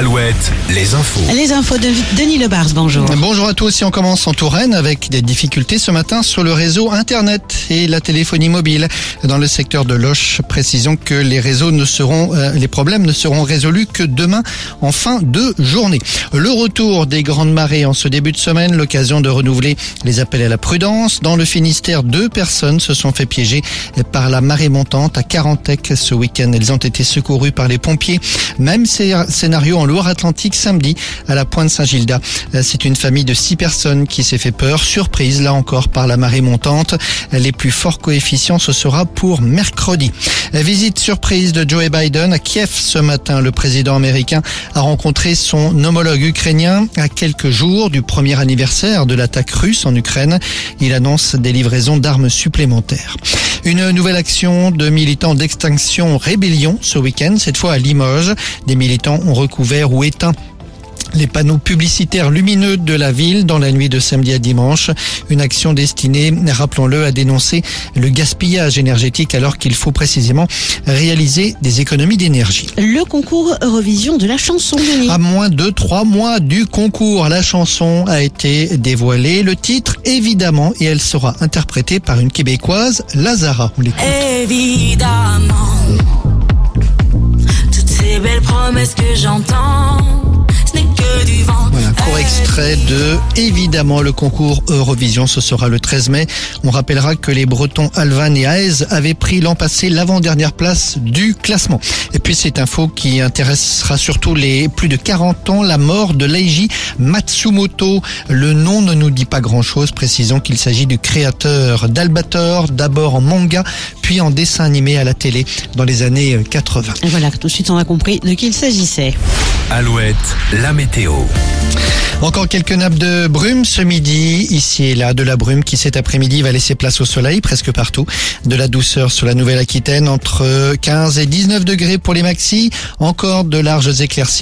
Alouette, les infos. Les infos de Denis Lebars, bonjour. Bonjour à tous et on commence en Touraine avec des difficultés ce matin sur le réseau Internet et la téléphonie mobile. Dans le secteur de Loche, précisons que les réseaux ne seront, euh, les problèmes ne seront résolus que demain en fin de journée. Le retour des grandes marées en ce début de semaine, l'occasion de renouveler les appels à la prudence. Dans le Finistère, deux personnes se sont fait piéger par la marée montante à Carantec ce week-end. Elles ont été secourues par les pompiers. Même scénario en Loire-Atlantique samedi à la Pointe Saint-Gilda. C'est une famille de six personnes qui s'est fait peur, surprise là encore par la marée montante. Les plus forts coefficients, ce sera pour mercredi. Visite surprise de Joe Biden à Kiev ce matin. Le président américain a rencontré son homologue ukrainien à quelques jours du premier anniversaire de l'attaque russe en Ukraine. Il annonce des livraisons d'armes supplémentaires. Une nouvelle action de militants d'extinction rébellion ce week-end, cette fois à Limoges. Des militants ont recouvert ou éteint les panneaux publicitaires lumineux de la ville dans la nuit de samedi à dimanche. Une action destinée, rappelons-le, à dénoncer le gaspillage énergétique alors qu'il faut précisément réaliser des économies d'énergie. Le concours Eurovision de la chanson. À moins de trois mois du concours, la chanson a été dévoilée. Le titre, évidemment, et elle sera interprétée par une Québécoise, Lazara. On Évidemment, toutes ces belles promesses que j'entends voilà, court extrait de évidemment le concours Eurovision. Ce sera le 13 mai. On rappellera que les Bretons Alvan et Aez avaient pris l'an passé l'avant-dernière place du classement. Et puis cette info qui intéressera surtout les plus de 40 ans, la mort de Leiji Matsumoto. Le nom ne nous dit pas grand-chose. Précisons qu'il s'agit du créateur d'Albator, d'abord en manga, puis en dessin animé à la télé dans les années 80. Et voilà, tout de suite on a compris de qui il s'agissait. Alouette, la météo. Encore quelques nappes de brume ce midi, ici et là, de la brume qui cet après-midi va laisser place au soleil presque partout. De la douceur sur la Nouvelle-Aquitaine entre 15 et 19 degrés pour les maxis, encore de larges éclaircies.